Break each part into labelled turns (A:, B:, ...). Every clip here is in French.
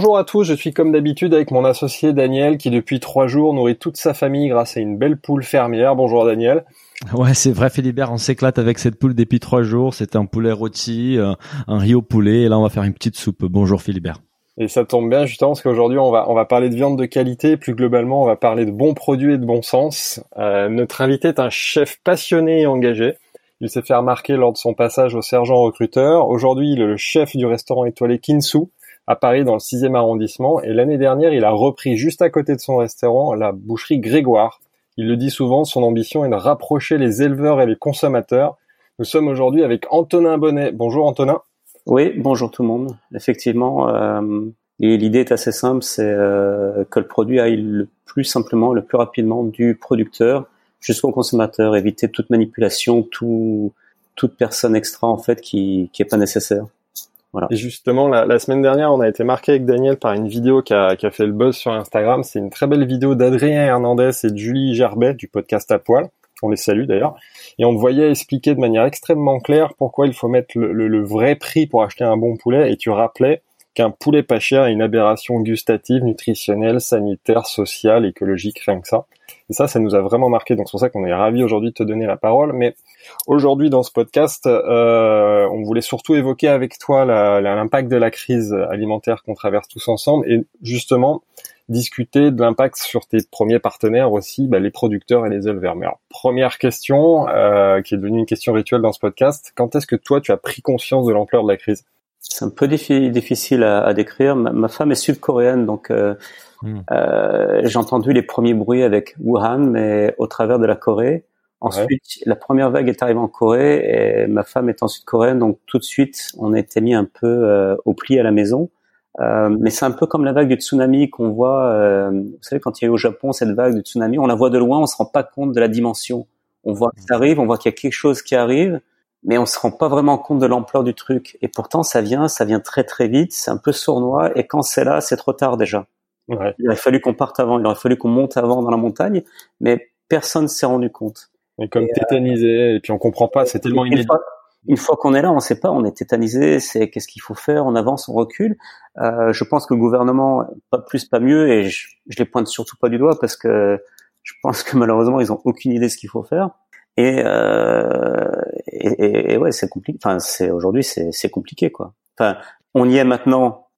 A: Bonjour à tous, je suis comme d'habitude avec mon associé Daniel qui depuis trois jours nourrit toute sa famille grâce à une belle poule fermière. Bonjour Daniel.
B: Ouais, c'est vrai Philibert, on s'éclate avec cette poule depuis trois jours. C'était un poulet rôti, euh, un riz au poulet et là on va faire une petite soupe. Bonjour Philibert.
A: Et ça tombe bien justement parce qu'aujourd'hui on va on va parler de viande de qualité, plus globalement on va parler de bons produits et de bon sens. Euh, notre invité est un chef passionné et engagé. Il s'est fait remarquer lors de son passage au sergent recruteur. Aujourd'hui, il est le chef du restaurant étoilé Kinsu à Paris dans le 6e arrondissement et l'année dernière il a repris juste à côté de son restaurant la boucherie Grégoire. Il le dit souvent, son ambition est de rapprocher les éleveurs et les consommateurs. Nous sommes aujourd'hui avec Antonin Bonnet. Bonjour Antonin.
C: Oui, bonjour tout le monde. Effectivement, euh, l'idée est assez simple, c'est euh, que le produit aille le plus simplement, le plus rapidement du producteur jusqu'au consommateur, éviter toute manipulation, tout, toute personne extra en fait qui qui est pas nécessaire.
A: Et justement, la, semaine dernière, on a été marqué avec Daniel par une vidéo qui a, fait le buzz sur Instagram. C'est une très belle vidéo d'Adrien Hernandez et de Julie Gerbet du podcast à poil. On les salue d'ailleurs. Et on voyait expliquer de manière extrêmement claire pourquoi il faut mettre le, le vrai prix pour acheter un bon poulet. Et tu rappelais qu'un poulet pas cher est une aberration gustative, nutritionnelle, sanitaire, sociale, écologique, rien que ça. Et ça, ça nous a vraiment marqué. Donc c'est pour ça qu'on est ravi aujourd'hui de te donner la parole. Mais aujourd'hui, dans ce podcast, euh, on voulait surtout évoquer avec toi l'impact de la crise alimentaire qu'on traverse tous ensemble et justement discuter de l'impact sur tes premiers partenaires aussi, bah, les producteurs et les éleveurs. Mais alors, première question, euh, qui est devenue une question rituelle dans ce podcast, quand est-ce que toi, tu as pris conscience de l'ampleur de la crise?
C: C'est un peu difficile à, à décrire. Ma, femme est sud-coréenne, donc euh, hmm. euh, j'ai entendu les premiers bruits avec Wuhan, mais au travers de la Corée. Ensuite, la première vague est arrivée en Corée et ma femme est en sud-coréenne, donc tout de suite, on était mis un peu euh, au pli à la maison. Euh, mais c'est un peu comme la vague du tsunami qu'on voit. Euh, vous savez, quand il y a eu au Japon cette vague du tsunami, on la voit de loin, on se rend pas compte de la dimension. On voit que ça arrive, on voit qu'il y a quelque chose qui arrive, mais on se rend pas vraiment compte de l'ampleur du truc. Et pourtant, ça vient, ça vient très très vite, c'est un peu sournois, et quand c'est là, c'est trop tard déjà. Ouais. Il aurait fallu qu'on parte avant, il aurait fallu qu'on monte avant dans la montagne, mais personne s'est rendu compte.
A: Et comme tétanisé, et puis on comprend pas, c'est tellement
C: inédit. Une fois, qu'on est là, on sait pas, on est tétanisé, c'est qu'est-ce qu'il faut faire, on avance, on recule. Euh, je pense que le gouvernement, pas plus, pas mieux, et je, je les pointe surtout pas du doigt parce que je pense que malheureusement, ils ont aucune idée de ce qu'il faut faire. Et, euh, et, et, ouais, c'est compliqué. Enfin, c'est aujourd'hui, c'est compliqué quoi. Enfin, on y est maintenant.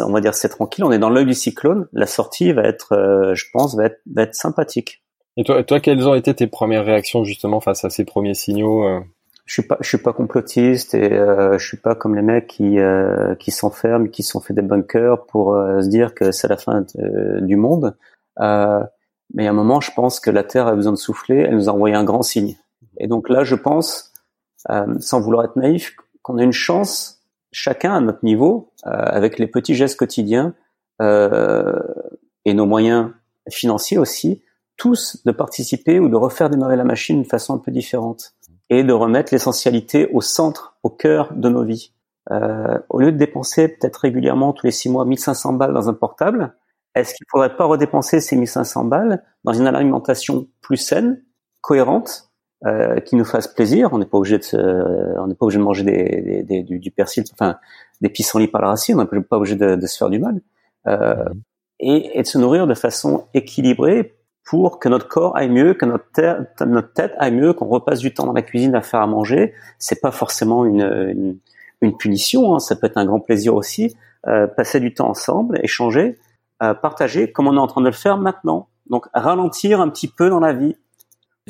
C: On va dire c'est tranquille. On est dans l'œil du cyclone. La sortie va être, euh, je pense, va être, va être sympathique.
A: Et toi, toi, quelles ont été tes premières réactions justement face à ces premiers signaux euh?
C: Je suis pas, je suis pas complotiste et euh, je suis pas comme les mecs qui euh, qui s'enferment, qui sont fait des bunkers pour se dire que c'est la fin du monde. Mais à un moment, je pense que la Terre a besoin de souffler. Elle nous a envoyé un grand signe. Et donc là, je pense, euh, sans vouloir être naïf, qu'on a une chance, chacun à notre niveau, euh, avec les petits gestes quotidiens euh, et nos moyens financiers aussi, tous de participer ou de refaire démarrer la machine d'une façon un peu différente et de remettre l'essentialité au centre, au cœur de nos vies. Euh, au lieu de dépenser peut-être régulièrement tous les six mois 1500 balles dans un portable, est-ce qu'il faudrait pas redépenser ces 1500 balles dans une alimentation plus saine, cohérente, euh, qui nous fasse plaisir? On n'est pas obligé de, on n'est pas obligé de manger des, des, du, du, persil, enfin des pissenlits par la racine. On n'est pas obligé de, de, se faire du mal euh, mhm. et, et, de se nourrir de façon équilibrée pour que notre corps aille mieux, que notre, tête, notre tête aille mieux, qu'on repasse du temps dans la cuisine à faire à manger. C'est pas forcément une, une, une punition. Hein. Ça peut être un grand plaisir aussi. Euh, passer du temps ensemble, échanger, partager, comme on est en train de le faire maintenant. Donc ralentir un petit peu dans la vie,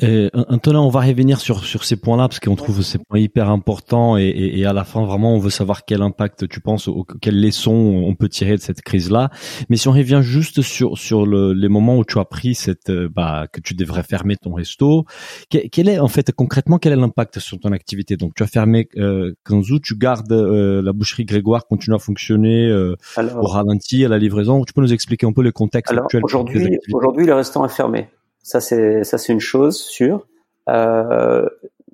B: Et, Antonin, on va revenir sur sur ces points-là parce qu'on trouve ces points hyper importants et, et, et, à la fin vraiment on veut savoir quel impact tu penses, ou quelles leçons on peut tirer de cette crise-là. Mais si on revient juste sur sur le, les moments où tu as pris cette euh, bah que tu devrais fermer ton resto, quel, est en fait concrètement quel est l'impact sur ton activité? Donc tu as fermé euh, Kanzu, tu gardes euh, la boucherie Grégoire continue à fonctionner euh, au ralenti à la livraison. Tu peux nous expliquer un peu le contexte
C: alors, Aujourd'hui, aujourd'hui le restaurant est fermé. Ça c'est ça c'est une chose sûre. Euh,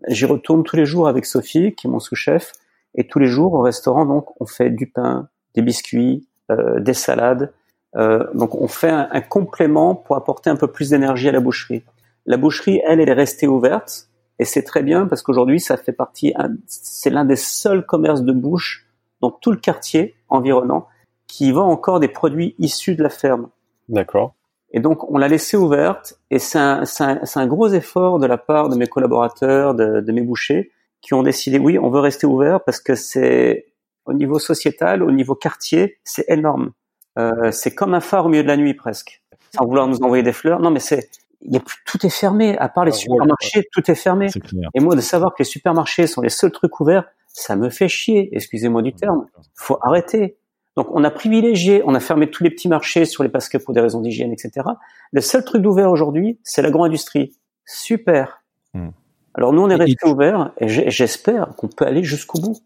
C: J'y retourne tous les jours avec Sophie, qui est mon sous-chef, et tous les jours au restaurant donc on fait du pain, des biscuits, euh, des salades. Euh, donc on fait un, un, complément pour apporter un peu plus d'énergie à la boucherie. La boucherie, elle, elle est restée ouverte et c'est très bien parce qu'aujourd'hui ça fait partie, c'est l'un des seuls commerces de bouche dans tout le quartier environnant qui vend encore des produits issus de la ferme.
A: D'accord.
C: Et donc, on l'a laissé ouverte, et c'est un, un, un, gros effort de la part de mes collaborateurs, de, de, mes bouchers, qui ont décidé, oui, on veut rester ouvert parce que c'est au niveau sociétal, au niveau quartier, c'est énorme. Euh, c'est comme un phare au milieu de la nuit presque. Sans vouloir nous envoyer des fleurs. Non, mais c'est, il y a tout est fermé. À part les ah, supermarchés, tout est fermé. et moi, de savoir que les supermarchés sont les seuls trucs ouverts, ça me fait chier. Excusez-moi du terme. Faut arrêter. Donc on a privilégié, on a fermé tous les petits marchés sur les que pour des raisons d'hygiène, etc. Le seul truc d'ouvert aujourd'hui, c'est l'agro-industrie. Super. Hmm. Alors nous, on est resté ouvert et j'espère qu'on peut aller jusqu'au bout,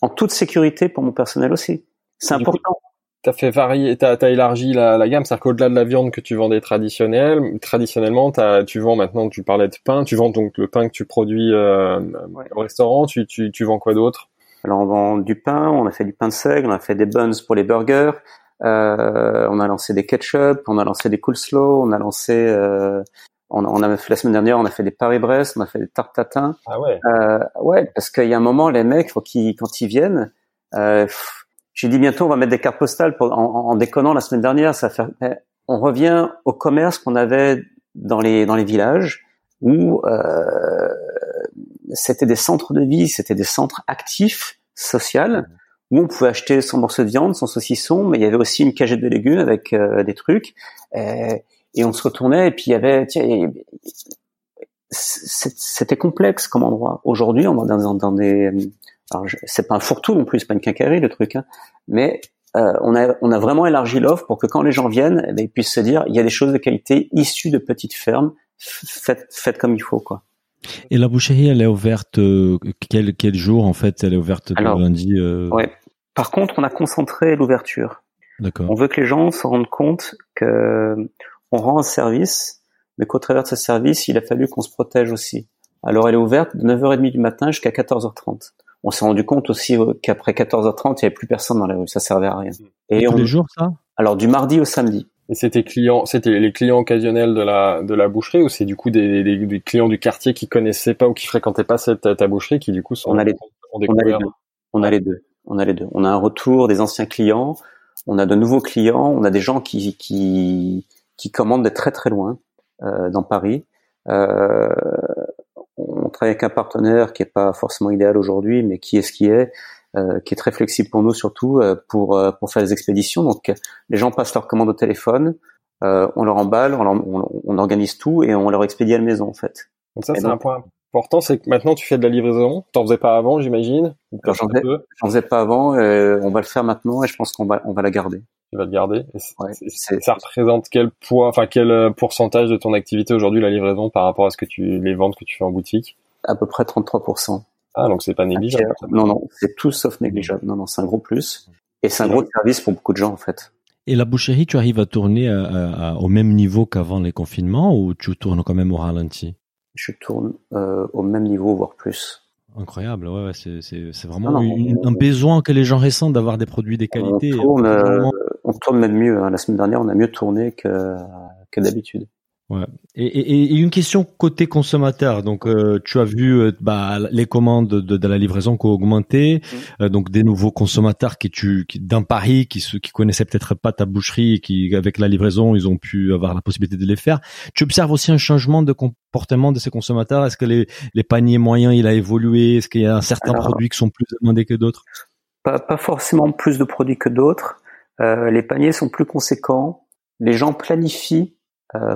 C: en toute sécurité pour mon personnel aussi. C'est important.
A: Tu as fait varier, t'as as élargi la, la gamme, c'est-à-dire qu'au-delà de la viande que tu vendais traditionnelle, traditionnellement, as, tu vends maintenant, tu parlais de pain, tu vends donc le pain que tu produis euh, au restaurant, tu, tu, tu vends quoi d'autre?
C: Alors on vend du pain, on a fait du pain de seigle, on a fait des buns pour les burgers, euh, on a lancé des ketchup, on a lancé des coleslaw, on a lancé, euh, on, on, a fait la semaine dernière, on a fait des Paris-Brest, on a fait des tartes tatin.
A: Ah ouais.
C: Euh, ouais, parce qu'il y a un moment, les mecs, faut qu'ils, quand ils viennent, euh, j'ai dit bientôt on va mettre des cartes postales pour, en, en, déconnant la semaine dernière, ça fait, on revient au commerce qu'on avait dans les dans les villages où euh, c'était des centres de vie, c'était des centres actifs, sociaux, où on pouvait acheter son morceau de viande, son saucisson, mais il y avait aussi une cagette de légumes avec euh, des trucs, et, et, on se retournait, et puis il y avait, c'était complexe comme endroit. Aujourd'hui, on va dans, dans des, alors c'est pas un fourre-tout non plus, c'est pas une quincaillerie le truc, hein, mais euh, on, a, on a vraiment élargi l'offre pour que quand les gens viennent, eh ben, ils puissent se dire il y a des choses de qualité issues de petites fermes, faites, faites comme il faut quoi.
B: Et la boucherie, elle est ouverte euh, quel, quel jour en fait Elle est ouverte le lundi euh...
C: Ouais. Par contre, on a concentré l'ouverture.
B: D'accord.
C: On veut que les gens se rendent compte que on rend un service, mais qu'au travers de ce service, il a fallu qu'on se protège aussi. Alors, elle est ouverte de 9h30 du matin jusqu'à 14h30. On s'est rendu compte aussi euh, qu'après 14h30, il n'y avait plus personne dans la rue. Ça servait à rien.
B: Et, tous les jours, ça?
C: Alors, du mardi au samedi.
A: Et c'était clients, c'était les clients occasionnels de la de la boucherie ou c'est du coup des, des, des, clients du quartier qui connaissaient pas ou qui fréquentaient pas cette ta boucherie qui du coup sont
C: on a les, on, a les deux. on a les deux. On a les deux. On a un retour des anciens clients. On a de nouveaux clients. On a des gens qui qui qui commandent de très très loin euh, dans Paris. Euh, on travaille avec un partenaire qui est pas forcément idéal aujourd'hui mais qui est ce qui est euh, qui est très flexible pour nous surtout euh, pour euh, pour faire les expéditions. Donc les gens passent leur commande au téléphone, on leur emballe, on, organise tout et on leur expédie à la maison en fait.
A: Donc ça c'est un point important, c'est que maintenant tu fais de la livraison. T'en faisais pas avant, j'imagine.
C: J'en faisais, faisais, pas avant. on va le faire maintenant et je pense qu'on va on va la garder.
A: Tu vas le garder. ça représente quel poids, enfin quel pourcentage de ton activité aujourd'hui la livraison par rapport à ce que tu les ventes que tu fais en boutique?
C: À peu près 33
A: ah, donc c'est pas négligeable.
C: Non, non, c'est tout sauf négligeable. Non, non, c'est un gros plus. Et c'est un gros service pour beaucoup de gens, en fait.
B: Et la boucherie, tu arrives à tourner au même niveau qu'avant les confinements ou tu tournes quand même au ralenti?
C: Je tourne euh, au même niveau, voire plus.
B: Incroyable, ouais, ouais c'est vraiment un besoin que les gens ressentent d'avoir des produits de qualité.
C: On tourne, euh, on tourne même mieux. Hein. La semaine dernière, on a mieux tourné que, que d'habitude.
B: Ouais. Et, et, et, une question côté consommateur. Donc, euh, tu as vu euh, bah, les commandes de, de, la livraison qui ont augmenté. Mm. Euh, donc, des nouveaux consommateurs qui, tu, qui d'un Paris, qui, qui connaissaient peut-être pas ta boucherie, et qui avec la livraison, ils ont pu avoir la possibilité de les faire. Tu observes aussi un changement de comportement de ces consommateurs? Est-ce que les, les paniers moyens, il a évolué? Est-ce qu'il y a un certain produits qui sont plus demandés que d'autres?
C: pas, pas forcément plus de produits que d'autres. les paniers sont plus conséquents. Les gens planifient euh,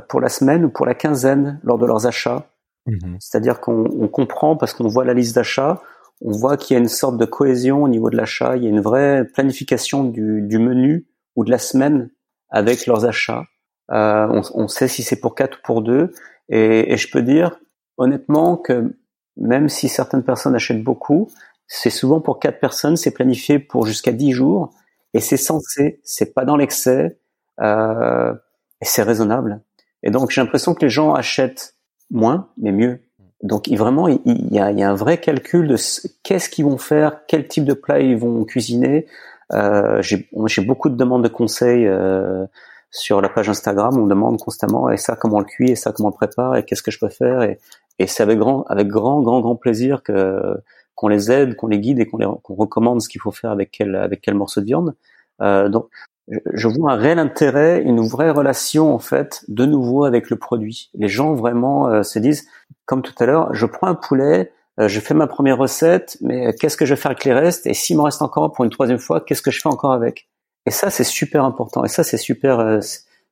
C: pour la semaine ou pour la quinzaine lors de leurs achats. Mhm. C'est-à-dire qu'on comprend parce qu'on voit la liste d'achat, on voit qu'il y a une sorte de cohésion au niveau de l'achat, il y a une vraie planification du, du menu ou de la semaine avec leurs achats. Euh, on, on, sait si c'est pour quatre ou pour deux. Et, et, je peux dire honnêtement que même si certaines personnes achètent beaucoup, c'est souvent pour quatre personnes, c'est planifié pour jusqu'à dix jours et c'est censé, c'est pas dans l'excès euh, et c'est raisonnable. Et donc j'ai l'impression que les gens achètent moins mais mieux. Donc vraiment il, y, a, il y, a, un vrai calcul de qu'est-ce qu'ils vont faire, quel type de plat ils vont cuisiner. Euh, j'ai beaucoup de demandes de conseils euh, sur la page Instagram. On demande constamment et ça comment le cuit et ça comment le prépare et qu'est-ce que je peux faire et, et c'est avec grand avec grand grand grand plaisir que qu'on les aide, qu'on les guide et qu'on qu'on recommande ce qu'il faut faire avec quel avec quel morceau de viande. Euh, donc je vois un réel intérêt, une vraie relation en fait, de nouveau avec le produit. Les gens vraiment euh, se disent, comme tout à l'heure, je prends un poulet, euh, je fais ma première recette, mais qu'est-ce que je vais faire avec les restes? Et s'il me reste encore pour une troisième fois, qu'est-ce que je fais encore avec? Et ça, c'est super important. Et ça, c'est super, euh,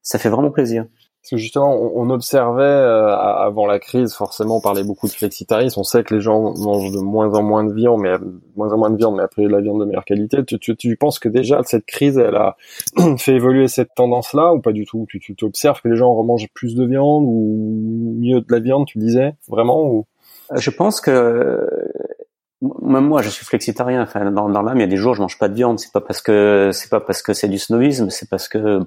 C: ça fait vraiment plaisir.
A: Parce que justement, on, observait euh, avant la crise, forcément, on parlait beaucoup de flexitarisme. On sait que les gens mangent de moins en moins de viande, mais moins en moins de viande, mais après de la viande de meilleure qualité. Tu, tu, tu penses que déjà cette crise, elle a fait évoluer cette tendance-là ou pas du tout? Tu, tu observes que les gens remangent plus de viande ou mieux de la viande, tu disais vraiment ou?
C: Euh, Je pense que même moi, je suis flexitarien. Enfin, dans, dans l'âme, il y a des jours, je mange pas de viande. C'est pas parce que c'est pas parce que c'est du snobisme, c'est parce que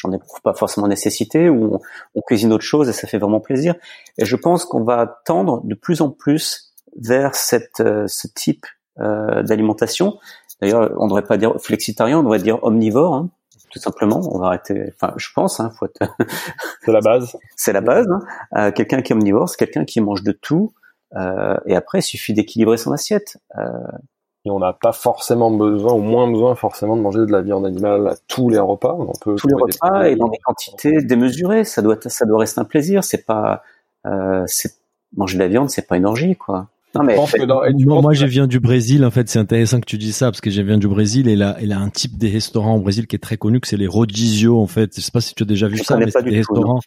C: j'en éprouve pas forcément nécessité, ou on, cuisine autre chose et ça fait vraiment plaisir. Et je pense qu'on va tendre de plus en plus vers cette, euh, ce type euh, d'alimentation. D'ailleurs, on devrait pas dire flexitarien, on devrait dire omnivore, hein, tout simplement. On va arrêter. Enfin, je pense. Hein, faut
A: c'est la base.
C: c'est la base. Hein. Euh, quelqu'un qui est omnivore, c'est quelqu'un qui mange de tout. Euh, et après, il suffit d'équilibrer son assiette.
A: Et on n'a pas forcément besoin, ou moins besoin forcément de manger de la viande animale à tous les repas. On
C: peut tous les repas et dans des quantités démesurées. Ça doit, ça doit rester un plaisir. C'est pas, euh, c'est manger de la viande, c'est pas une orgie, quoi.
B: Non, mais moi, moi je viens du Brésil. En fait, c'est intéressant que tu dis ça parce que je viens du Brésil et là, il a un type des restaurants au Brésil qui est très connu, que c'est les rodizio. En fait, je sais pas si tu as déjà vu ça, mais c'est des restaurants.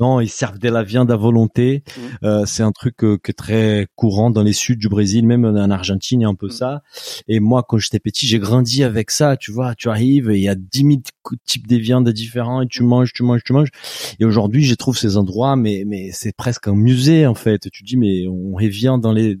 B: Non. ils servent de la viande à volonté. Mm. Euh, c'est un truc euh, qui est très courant dans les suds du Brésil, même en Argentine, il y a un peu mm. ça. Et moi, quand j'étais petit, j'ai grandi avec ça. Tu vois, tu arrives et il y a 10 000 types de viandes différents et tu manges, tu manges, tu manges. Et aujourd'hui, je trouve ces endroits, mais mais c'est presque un musée en fait. Tu dis, mais on revient dans les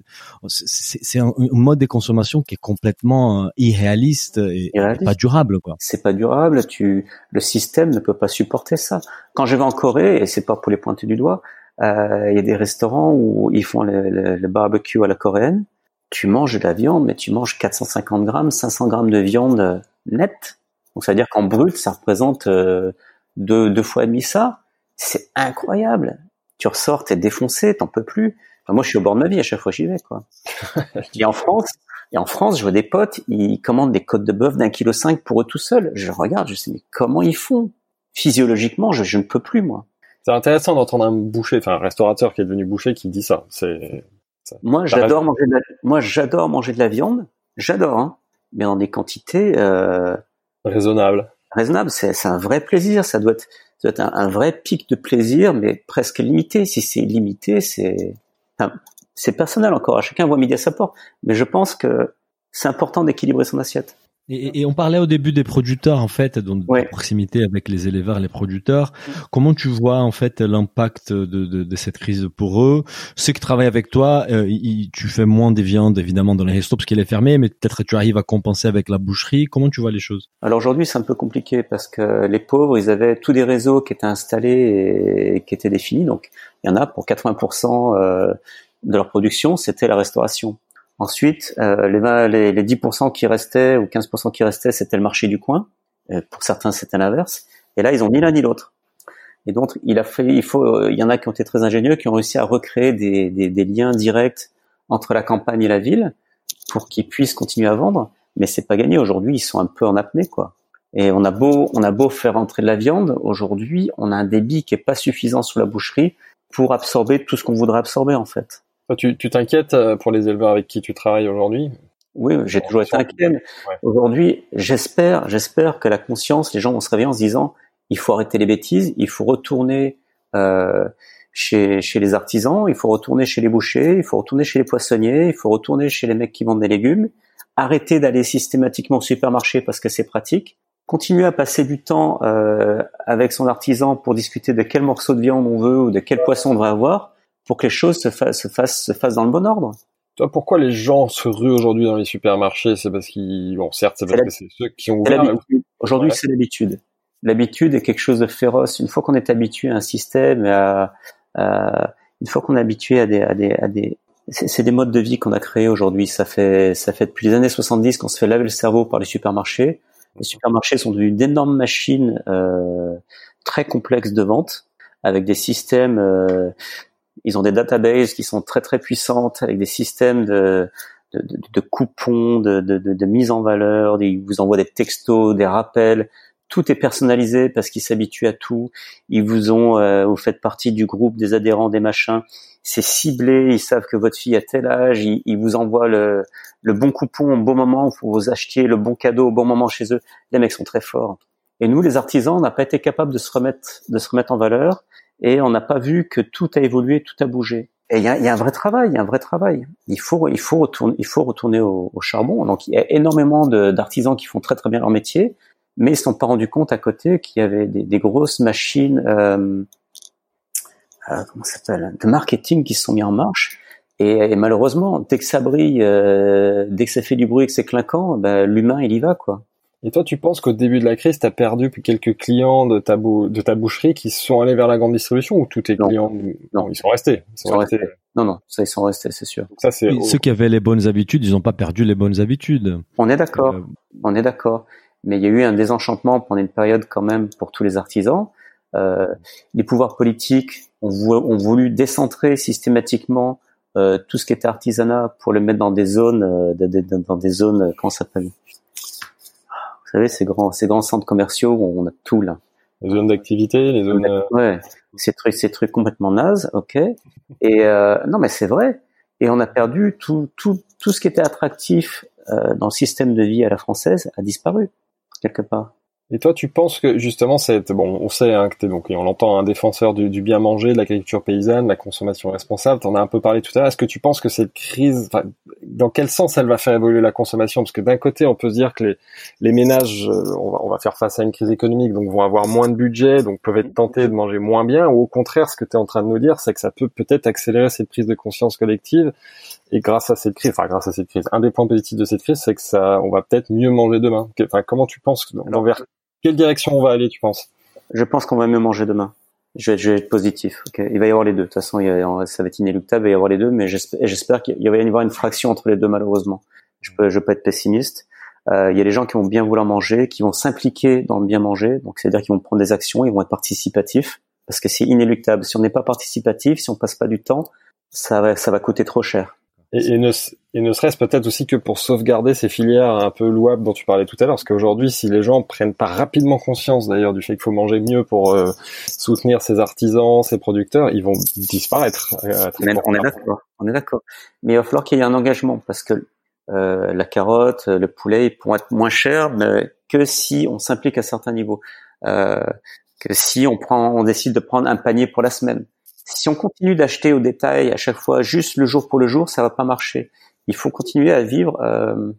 B: c'est un, mode de consommation qui est complètement euh, irréaliste et, pas durable quoi.
C: C'est pas durable, tu le système ne peut pas supporter ça. Quand je vais en Corée et c'est pas pour les pointer du doigt, euh, il y a des restaurants où ils font le, barbecue à la coréenne. Tu manges de la viande, mais tu manges 450 grammes, 500 grammes de viande nette. Donc ça veut dire qu'en brut, ça représente euh, deux, deux fois et demi ça. C'est incroyable. Tu ressors, t'es défoncé, t'en peux plus moi, je suis au bord de ma vie à chaque fois que j'y vais, quoi. et en France, et en France, je vois des potes, ils commandent des côtes de bœuf d'un kilo cinq pour eux tout seuls. Je regarde, je sais, mais comment ils font? Physiologiquement, je, ne peux plus, moi.
A: C'est intéressant d'entendre un boucher, enfin un restaurateur qui est devenu boucher qui dit ça. C'est
C: moi, j'adore manger de la... moi, j'adore manger de la viande, j'adore, hein, mais dans des quantités euh...
A: raisonnables.
C: Raisonnables, c'est un vrai plaisir. Ça doit être, ça doit être un, un vrai pic de plaisir, mais presque limité. Si c'est limité, c'est c'est personnel encore, chacun voit midi à sa porte, mais je pense que c'est important d'équilibrer son assiette.
B: Et, on parlait au début des producteurs en fait, donc de proximité avec les éleveurs, les producteurs. Comment tu vois en fait l'impact de, cette crise pour eux? Ceux qui travaillent avec toi, euh, tu fais moins des viandes évidemment dans les restos parce qu'il est fermé, mais peut-être tu arrives à compenser avec la boucherie. Comment tu vois les choses?
C: Alors aujourd'hui c'est un peu compliqué parce que les pauvres ils avaient tous des réseaux qui étaient installés et qui étaient définis, donc il y en a pour 80% euh, de leur production c'était la restauration. Ensuite, euh, les, les, 10% qui restaient ou 15% qui restaient, c'était le marché du coin. Euh, pour certains, c'était l'inverse. Et là, ils ont ni l'un ni l'autre. Et donc, il a fait, il faut, il y en a qui ont été très ingénieux, qui ont réussi à recréer des, des, des liens directs entre la campagne et la ville pour qu'ils puissent continuer à vendre. Mais c'est pas gagné. Aujourd'hui, ils sont un peu en apnée, quoi. Et on a beau, on a beau faire entrer de la viande, aujourd'hui, on a un débit qui est pas suffisant sur la boucherie pour absorber tout ce qu'on voudrait absorber, en fait.
A: Tu t'inquiètes euh, pour les éleveurs avec qui tu travailles aujourd'hui?
C: Oui, j'ai toujours été inquiet. Aujourd'hui, j'espère, j'espère que la conscience, les gens vont se réveiller en se disant, il faut arrêter les bêtises, il faut retourner, euh, chez, chez les artisans, il faut retourner chez les bouchers, il faut retourner chez les poissonniers, il faut retourner chez les mecs qui vendent des légumes, arrêter d'aller systématiquement au supermarché parce que c'est pratique, continuer à passer du temps euh, avec son artisan pour discuter de quel morceau de viande on veut ou de quel poisson on devrait avoir pour que les choses se, fassent, se, fassent, se fassent dans le bon ordre.
A: Toi, pourquoi les gens se ruent aujourd'hui dans les supermarchés? C'est parce qu'ils, bon, certes, c'est parce que c'est ceux qui ont ouvert.
C: Aujourd'hui, c'est l'habitude. L'habitude est quelque chose de féroce. Une fois qu'on est habitué à un système, à, à une fois qu'on est habitué à des, à des, à des, c'est des modes de vie qu'on a créés aujourd'hui. Ça fait, ça fait depuis les années 70 qu'on se fait laver le cerveau par les supermarchés. Les supermarchés sont devenus d'énormes machines euh, très complexes de vente, avec des systèmes euh, ils ont des databases qui sont très très puissantes avec des systèmes de de, de, de coupons, de, de, de, mise en valeur, ils vous envoient des textos, des rappels. Tout est personnalisé parce qu'ils s'habituent à tout. Ils vous ont, euh, vous faites partie du groupe des adhérents, des machins. C'est ciblé. Ils savent que votre fille a tel âge. Ils, vous envoient le, le bon coupon au bon moment pour vous acheter le bon cadeau au bon moment chez eux. Les mecs sont très forts. Et nous, les artisans, on n'a pas été capable de se remettre, de se remettre en valeur et on n'a pas vu que tout a évolué, tout a bougé. Et il y a, y a, un vrai travail, il y a un vrai travail. Il faut, il faut retourner, il faut retourner au, au charbon. Donc il y a énormément d'artisans qui font très très bien leur métier, mais ils se sont pas rendus compte à côté qu'il y avait des, des grosses machines, euh, euh, comment s'appelle, de marketing qui se sont mis en marche. Et, et malheureusement, dès que ça brille, euh, dès que ça fait du bruit, que c'est clinquant, ben, l'humain il y va quoi.
A: Et toi, tu penses qu'au début de la crise, tu as perdu quelques clients de ta, de ta boucherie qui sont allés vers la grande distribution ou tous tes clients
C: Non,
A: ils sont restés?
C: Ils sont, restés. Non, non, ça ils sont restés, c'est sûr.
B: ça, ceux qui avaient les bonnes habitudes, ils n'ont pas perdu les bonnes habitudes.
C: On est d'accord, euh... on est d'accord. Mais il y a eu un désenchantement pendant une période quand même pour tous les artisans. Euh, les pouvoirs politiques ont, vou ont voulu décentrer systématiquement euh, tout ce qui était artisanat pour le mettre dans des zones, euh, dans des zones, comment ça s'appelle? Vous savez, ces grands, ces grands centres commerciaux où on a tout là.
A: Les zones d'activité, les zones.
C: Euh, ouais, ces trucs, ces trucs complètement nazes, ok. Et euh, non, mais c'est vrai. Et on a perdu tout, tout, tout ce qui était attractif euh, dans le système de vie à la française a disparu quelque part.
A: Et toi, tu penses que justement, c'est bon, on sait hein, que t'es donc, on l'entend, un défenseur du, bien manger, de l'agriculture paysanne, de la consommation responsable. T'en as un peu parlé tout à l'heure. Est-ce que tu penses que cette crise, dans quel sens elle va faire évoluer la consommation? Parce que d'un côté, on peut se dire que les, ménages, euh, on va faire face à une crise économique, donc vont avoir moins de budget, donc peuvent être tentés de manger moins bien. Ou au contraire, ce que tu es en train de nous dire, c'est que ça peut peut-être accélérer cette prise de conscience collective. Et grâce à cette crise, enfin grâce à cette crise, un des points positifs de cette crise, c'est que ça, on va peut-être mieux manger demain. Enfin, comment tu penses envers quelle direction on va aller, tu penses?
C: Je pense qu'on va mieux manger demain. Je vais, être, positif. Il va y avoir les deux. De toute façon, ça va être inéluctable. Il va y avoir les deux, mais j'espère qu'il va y avoir une fraction entre les deux, malheureusement. Je peux, je peux être pessimiste. Euh, il y a des gens qui vont bien vouloir manger, qui vont s'impliquer dans le bien manger. Donc, c'est-à-dire qu'ils vont prendre des actions, ils vont être participatifs, parce que c'est inéluctable. Si on n'est pas participatif, si on passe pas du temps, ça va, ça va coûter trop cher.
A: Et, et, ne, et ne serait-ce peut-être aussi que pour sauvegarder ces filières un peu louables dont tu parlais tout à l'heure, parce qu'aujourd'hui, si les gens prennent pas rapidement conscience d'ailleurs du fait qu'il faut manger mieux pour euh, soutenir ces artisans, ces producteurs, ils vont disparaître.
C: Euh, on est d'accord, on est d'accord. Mais il va falloir qu'il y ait un engagement, parce que euh, la carotte, le poulet, ils pourront être moins chers mais que si on s'implique à certains niveaux, euh, que si on prend, on décide de prendre un panier pour la semaine si on continue d'acheter au détail à chaque fois juste le jour pour le jour, ça va pas marcher. Il faut continuer à vivre. Euh,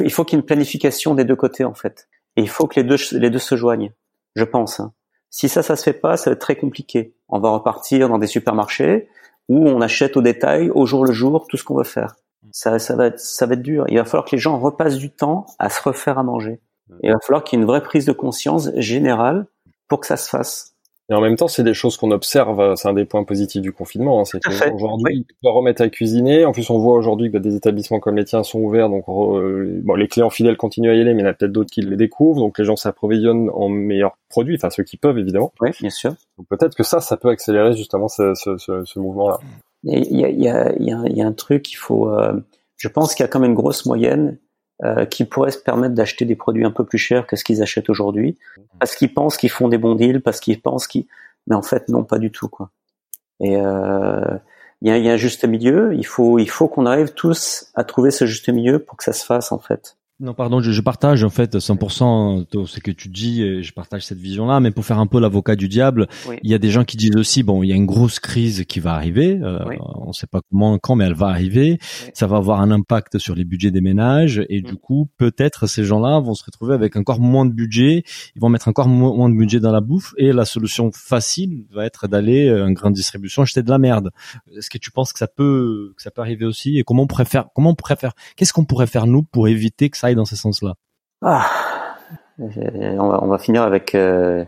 C: il faut, qu'il y ait une planification des deux côtés en fait, et il faut que les deux les deux se joignent. Je pense. Hein. Si ça, ça se fait pas, ça va être très compliqué. On va repartir dans des supermarchés où on achète au détail, au jour le jour, tout ce qu'on veut faire. Ça, ça va être, ça va être dur. Il va falloir que les gens repassent du temps à se refaire à manger. Il va falloir qu'il y ait une vraie prise de conscience générale pour que ça se fasse.
A: Et en même temps, c'est des choses qu'on observe. Euh, c'est un des points positifs du confinement. Hein, c'est qu'aujourd'hui, oui. on remettre à cuisiner. En plus, on voit aujourd'hui que des établissements comme les tiens sont ouverts. Donc, euh, bon, les clients fidèles continuent à y aller, mais il y en a peut-être d'autres qui les découvrent. Donc, les gens s'approvisionnent en meilleurs produits. Enfin, ceux qui peuvent, évidemment.
C: Oui, bien sûr.
A: Donc, peut-être que ça, ça peut accélérer justement ce, ce, ce, ce mouvement-là.
C: Il y a, y, a, y, a, y a un truc qu'il faut. Euh, je pense qu'il y a quand même une grosse moyenne euh, qui pourraient se permettre d'acheter des produits un peu plus chers que ce qu'ils achètent aujourd'hui, parce qu'ils pensent qu'ils font des bons deals, parce qu'ils pensent qu'ils, mais en fait non, pas du tout quoi. Et euh, il y, a, y, a, un juste milieu. Il faut, il faut qu'on arrive tous à trouver ce juste milieu pour que ça se fasse en fait.
B: Non, pardon, je, je, partage en fait 100% ce que tu dis et je partage cette vision-là. Mais pour faire un peu l'avocat du diable, il y a des gens qui disent aussi bon, il y a une grosse crise qui va arriver. Euh, On ne sait pas comment, quand, mais elle va arriver. Ça va avoir un impact sur les budgets des ménages et du mm. coup, peut-être ces gens-là vont se retrouver avec encore moins de budget. Ils vont mettre encore moins de budget dans la bouffe et la solution facile va être d'aller euh, en grande distribution acheter de la merde. Est-ce que tu penses que ça peut que ça peut arriver aussi et comment on pourrait faire Comment on pourrait faire Qu'est-ce qu'on pourrait faire nous pour éviter que ça dans ce sens-là
C: ah, on, va, finir avec. Euh,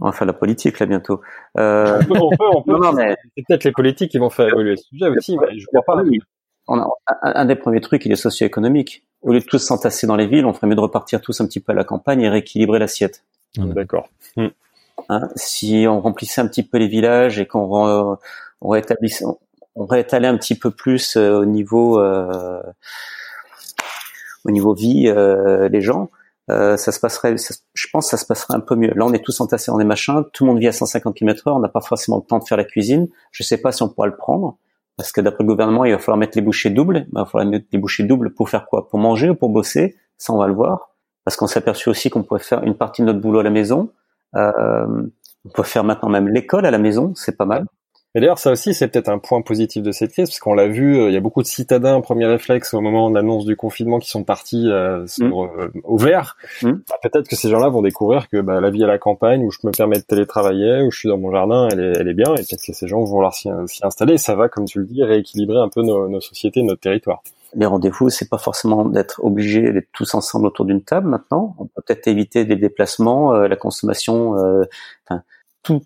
C: on va faire la politique là bientôt.
A: Euh, on peut, on peut. C'est peut-être les politiques qui vont faire évoluer ce sujet aussi. je crois pas.
C: On a, un, des premiers trucs, il est socio-économique. Au lieu de tous s'entasser dans les villes, on ferait mieux de repartir tous un petit peu à la campagne et rééquilibrer l'assiette.
A: Ah, d'accord.
C: Hein, si on remplissait un petit peu les villages et qu'on on rétablissait, on réétalait un petit peu plus euh, au niveau au niveau vie euh, les gens, euh, ça se passerait, je pense, que ça se passerait un peu mieux. Là, on est tous entassés dans des machins, tout le monde vit à 150 km/h, on n'a pas forcément le temps de faire la cuisine. Je sais pas si on pourra le prendre, parce que d'après le gouvernement, il va falloir mettre les bouchées doubles. Il va falloir mettre les bouchées doubles pour faire quoi? Pour manger ou pour bosser? Ça, on va le voir. Parce qu'on s'est aperçu aussi qu'on pouvait faire une partie de notre boulot à la maison. Euh, on peut faire maintenant même l'école à la maison, c'est pas mal.
A: Et d'ailleurs, ça aussi, c'est peut-être un point positif de cette crise, parce qu'on l'a vu, euh, il y a beaucoup de citadins, premier réflexe au moment de l'annonce du confinement, qui sont partis euh, sur, mm. euh, au vert. Mm. Bah, peut-être que ces gens-là vont découvrir que bah, la vie à la campagne, où je me permets de télétravailler, où je suis dans mon jardin, elle est, elle est bien, et peut-être que ces gens vont vouloir s'y installer. Et ça va, comme tu le dis, rééquilibrer un peu nos, nos sociétés, notre territoire.
C: Les rendez-vous, c'est pas forcément d'être obligé d'être tous ensemble autour d'une table maintenant. On peut peut-être éviter des déplacements, la consommation. Enfin, tout,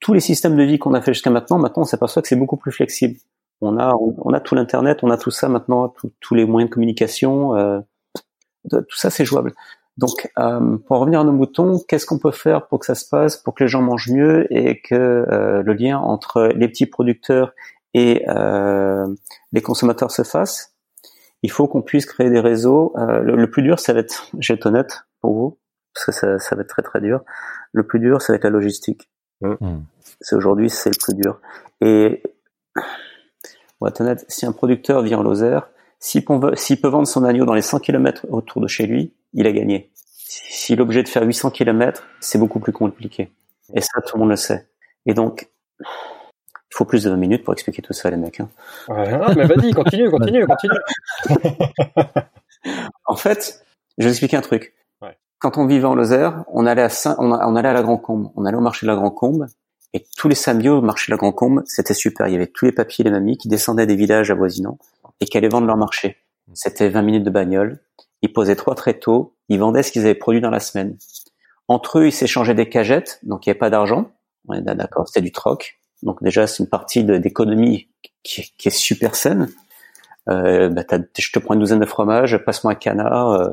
C: tous les systèmes de vie qu'on a fait jusqu'à maintenant, maintenant on s'aperçoit que c'est beaucoup plus flexible. On a, on, a tout l'internet, on a tout ça maintenant, tous les moyens de communication, euh, tout ça c'est jouable. Donc, euh, pour revenir à nos moutons, qu'est-ce qu'on peut faire pour que ça se passe, pour que les gens mangent mieux et que euh, le lien entre les petits producteurs et les consommateurs se fasse? Il faut qu'on puisse créer des réseaux. Le, plus dur, ça va être, j'ai honnête pour vous, parce que ça, ça va être très très dur. Le plus dur, ça va être la logistique. Mm. Mm. C'est aujourd'hui, c'est le plus dur. Et pour être honnête, si un producteur vient en Lozère, s'il peut, vendre son agneau dans les 100 km autour de chez lui, il a gagné. S'il est obligé de faire 800 km, c'est beaucoup plus compliqué. Et ça, tout le monde le sait. Et donc, il faut plus de 20 minutes pour expliquer tout ça, les mecs. Hein.
A: mais vas-y, continue, continue, continue.
C: en fait, je vais expliquer un truc quand on vivait en Lozère, on allait à on, allait à la Grand Combe, on allait au marché de la Grand Combe, et tous les samedis au marché de la Grand Combe, c'était super. Il y avait tous les papiers et les mamies qui descendaient des villages avoisinants et qui allaient vendre leur marché. C'était 20 minutes de bagnole. Ils posaient trois tréteaux, ils vendaient ce qu'ils avaient produit dans la semaine. Entre eux, ils s'échangeaient des cagettes, donc il n'y avait pas d'argent. On est d'accord, c'était du troc. Donc déjà, c'est une partie d'économie qui, qui, est super saine euh, bah, je te prends une douzaine de fromages, passe-moi un canard, euh,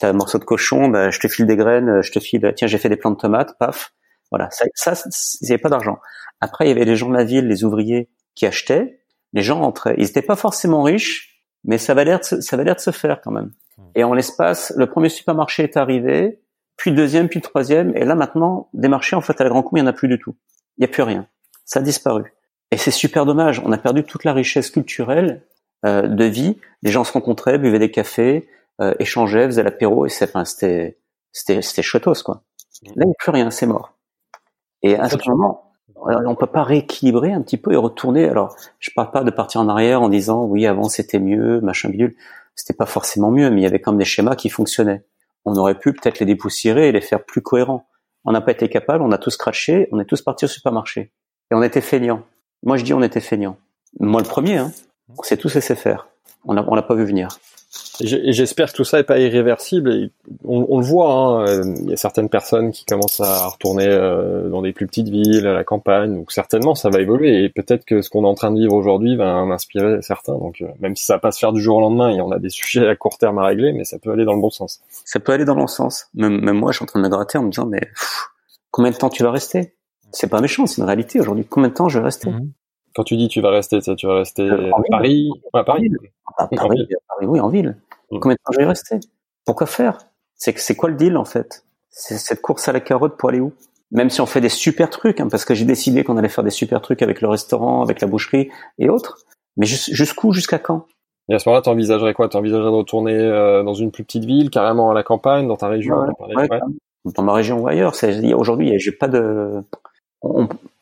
C: t'as un morceau de cochon, bah, je te file des graines, je te file, tiens, j'ai fait des plants de tomates, paf. Voilà, ça, ça il n'y pas d'argent. Après, il y avait les gens de la ville, les ouvriers qui achetaient, les gens entraient. Ils n'étaient pas forcément riches, mais ça va l'air de, ça va l'air de se faire quand même. Et en l'espace, le premier supermarché est arrivé, puis le deuxième, puis le troisième, et là maintenant, des marchés en fait à la Grand Coup, il n'y en a plus du tout. Il n'y a plus rien. Ça a disparu. Et c'est super dommage. On a perdu toute la richesse culturelle euh, de vie. Les gens se rencontraient, buvaient des cafés, euh, échangeaient, faisaient l'apéro et c'était c'était c'était chouettos quoi. Là, il n'y a plus rien, c'est mort. Et à ce moment, on peut pas rééquilibrer un petit peu et retourner. Alors, je parle pas de partir en arrière en disant oui avant c'était mieux, machin bidule. C'était pas forcément mieux, mais il y avait quand même des schémas qui fonctionnaient. On aurait pu peut-être les dépoussiérer et les faire plus cohérents. On n'a pas été capable, on a tous craché, on est tous partis au supermarché et on était feignants. Moi, je dis on était feignants. Moi, le premier. Hein. On s'est tous laissé faire. On l'a pas vu venir.
A: J'espère que tout ça est pas irréversible. on, le voit, hein, il y a certaines personnes qui commencent à retourner euh, dans des plus petites villes, à la campagne. Donc certainement, ça va évoluer. Et peut-être que ce qu'on est en train de vivre aujourd'hui va en inspirer certains. Donc euh, même si ça va pas se faire du jour au lendemain, et on a des sujets à court terme à régler, mais ça peut aller dans le bon sens.
C: Ça peut aller dans le bon sens. Même, moi, je suis en train de me gratter en me disant, mais combien de temps tu vas rester? C'est pas méchant, c'est une réalité aujourd'hui. Combien de temps je vais rester? Mmh.
A: Quand tu dis tu vas rester, tu vas rester euh, à Paris,
C: à Paris, à Paris, oui, en ville. Mm. Combien de temps je vais rester? Pourquoi faire? C'est c'est quoi le deal en fait? C'est cette course à la carotte pour aller où? Même si on fait des super trucs, hein, parce que j'ai décidé qu'on allait faire des super trucs avec le restaurant, avec la boucherie et autres. Mais jusqu'où, jusqu'à quand?
A: Et à ce moment-là, t'envisagerais quoi? T'envisagerais de retourner euh, dans une plus petite ville, carrément à la campagne, dans ta région?
C: Dans ma région ou ailleurs. Aujourd'hui, j'ai pas de.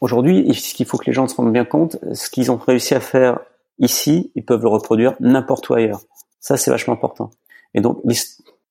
C: Aujourd'hui, ce qu'il faut que les gens se rendent bien compte, ce qu'ils ont réussi à faire ici, ils peuvent le reproduire n'importe où ailleurs. Ça, c'est vachement important. Et donc,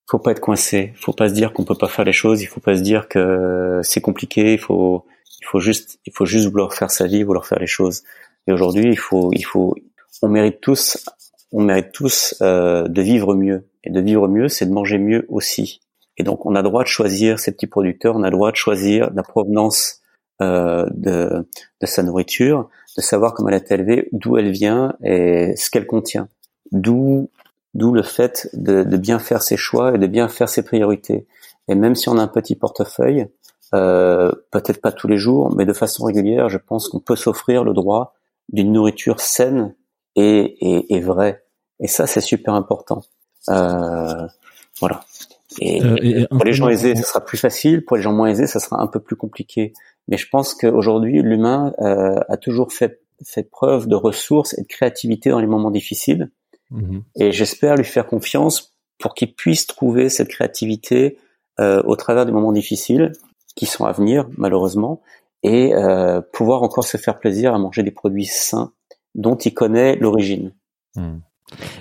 C: faut pas être coincé. Faut pas se dire qu'on peut pas faire les choses. Il faut pas se dire que c'est compliqué. Il faut, il faut juste, il faut juste vouloir faire sa vie, vouloir faire les choses. Et aujourd'hui, il faut, il faut, on mérite tous, on mérite tous euh, de vivre mieux. Et de vivre mieux, c'est de manger mieux aussi. Et donc, on a droit de choisir ces petits producteurs. On a droit de choisir la provenance euh, de, de sa nourriture, de savoir comment elle est élevée, d'où elle vient et ce qu'elle contient. D'où D'où le fait de, de, bien faire ses choix et de bien faire ses priorités. Et même si on a un petit portefeuille, euh, peut-être pas tous les jours, mais de façon régulière, je pense qu'on peut s'offrir le droit d'une nourriture saine et, et, et, vraie. Et ça, c'est super important. Euh, voilà. Et, euh, pour les gens aisés, ce sera plus facile. Pour les gens moins aisés, ça sera un peu plus compliqué. Mais je pense qu'aujourd'hui, l'humain euh, a toujours fait, fait preuve de ressources et de créativité dans les moments difficiles. Mhm. Et j'espère lui faire confiance pour qu'il puisse trouver cette créativité euh, au travers des moments difficiles qui sont à venir, malheureusement, et euh, pouvoir encore se faire plaisir à manger des produits sains dont il connaît l'origine.
B: Mhm.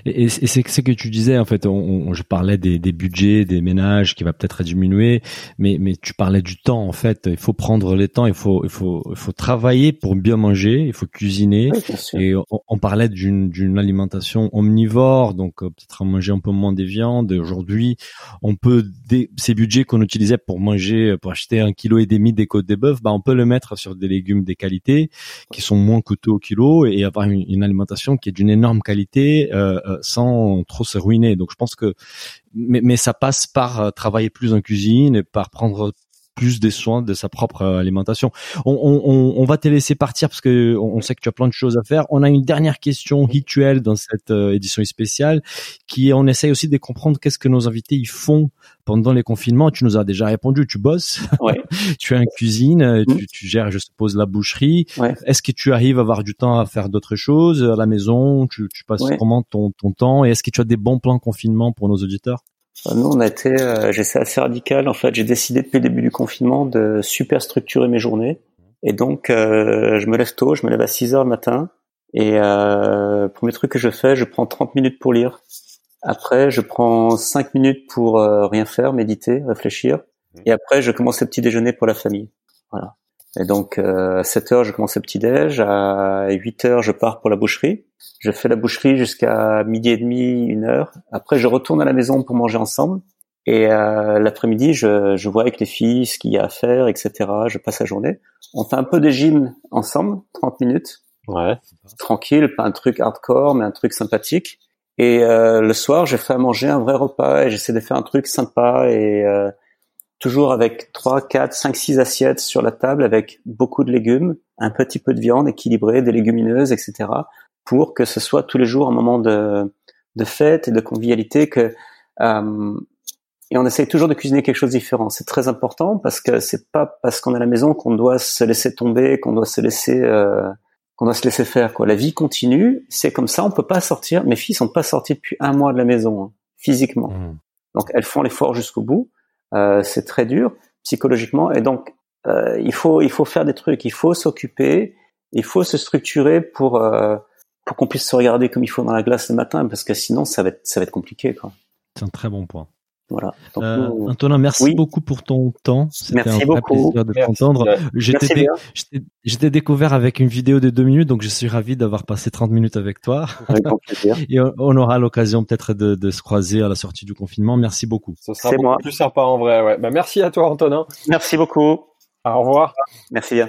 B: Et, c'est ce que tu disais en fait. On, je parlais des, des, budgets, des ménages qui va peut-être diminuer, mais mais tu parlais du temps en fait. Il faut prendre le temps. Il faut il faut il faut travailler pour bien manger. Il faut cuisiner. et on, parlait d'une d'une alimentation omnivore, donc euh, peut-être manger un peu moins des viandes. Aujourd'hui, on peut des, ces budgets qu'on utilisait pour manger, pour acheter un kilo et demi des côtes des bœufs, bah on peut le mettre sur des légumes des qualités qui sont moins coûteux au kilo et avoir une, une alimentation qui est d'une énorme qualité. Euh, sans trop se ruiner. Donc je pense que, mais, mais ça passe par euh, travailler plus en cuisine et par prendre plus des soins de sa propre alimentation. On, on, on, va te laisser partir parce que on sait que tu as plein de choses à faire. On a une dernière question rituelle dans cette euh, édition spéciale qui est, on essaye aussi de comprendre qu'est-ce que nos invités ils font pendant les confinements. Tu nous as déjà répondu, tu bosses,
C: ouais.
B: tu es en cuisine, euh, tu, mm. tu, gères, je suppose, la boucherie.
C: Ouais.
B: Est-ce que tu arrives à avoir du temps à faire d'autres choses à la maison? Tu, tu passes comment ton, ton temps? Et est-ce que tu as des bons plans confinement pour nos auditeurs?
C: euh, nous, on a été, euh, j'essaie assez radical. En fait, j'ai décidé depuis le début du confinement de super structurer mes journées. Et donc, euh, je me lève tôt, je me lève à 6 heures le matin. Et euh, premier truc que je fais, je prends 30 minutes pour lire. Après, je prends 5 minutes pour euh, rien faire, méditer, réfléchir. Et après, je commence le petit déjeuner pour la famille. Voilà. Et donc, euh, 7 heures, je commence le petit déj. À 8 heures, je pars pour la boucherie. Je fais la boucherie jusqu'à midi et demi, une heure. Après, je retourne à la maison pour manger ensemble. Et euh, l'après-midi, je, je vois avec les filles ce qu'il y a à faire, etc. Je passe la journée. On fait un peu de gym ensemble, 30 minutes.
A: Ouais.
C: Tranquille, pas un truc hardcore, mais un truc sympathique. Et euh, le soir, je fais à manger un vrai repas et j'essaie de faire un truc sympa et euh, toujours avec 3, 4, 5, 6 assiettes sur la table avec beaucoup de légumes, un petit peu de viande équilibrée, des légumineuses, etc. pour que ce soit tous les jours un moment de, de fête et de convivialité que euh, et on essaye toujours de cuisiner quelque chose de différent. C'est très important parce que c'est pas parce qu'on est à la maison qu'on doit se laisser tomber, qu'on doit se laisser euh, qu'on doit se laisser faire. Quoi. La vie continue, c'est comme ça. On peut pas sortir. Mes filles sont pas sorties depuis un mois de la maison hein, physiquement. Mmh. Donc elles font l'effort jusqu'au bout. Euh, c'est très dur psychologiquement et donc euh, il faut il faut faire des trucs, il faut s'occuper, il faut se structurer pour euh, pour qu'on puisse se regarder comme il faut dans la glace le matin parce que sinon ça va être ça va être compliqué quoi.
B: C'est un très bon point.
C: Voilà.
B: Euh, Antonin, merci beaucoup pour ton temps.
C: C'était un vrai plaisir
B: de t'entendre. J'étais découvert avec une vidéo de deux minutes, donc je suis ravi d'avoir passé 30 minutes avec toi.
C: Avec plaisir.
B: Et on aura l'occasion peut-être de, de, se croiser à la sortie du confinement. Merci beaucoup.
A: Ce sera beaucoup moi. plus sympa en vrai. Ouais. Bah, merci à toi, Antonin.
C: Merci beaucoup.
A: Au revoir.
C: Merci bien.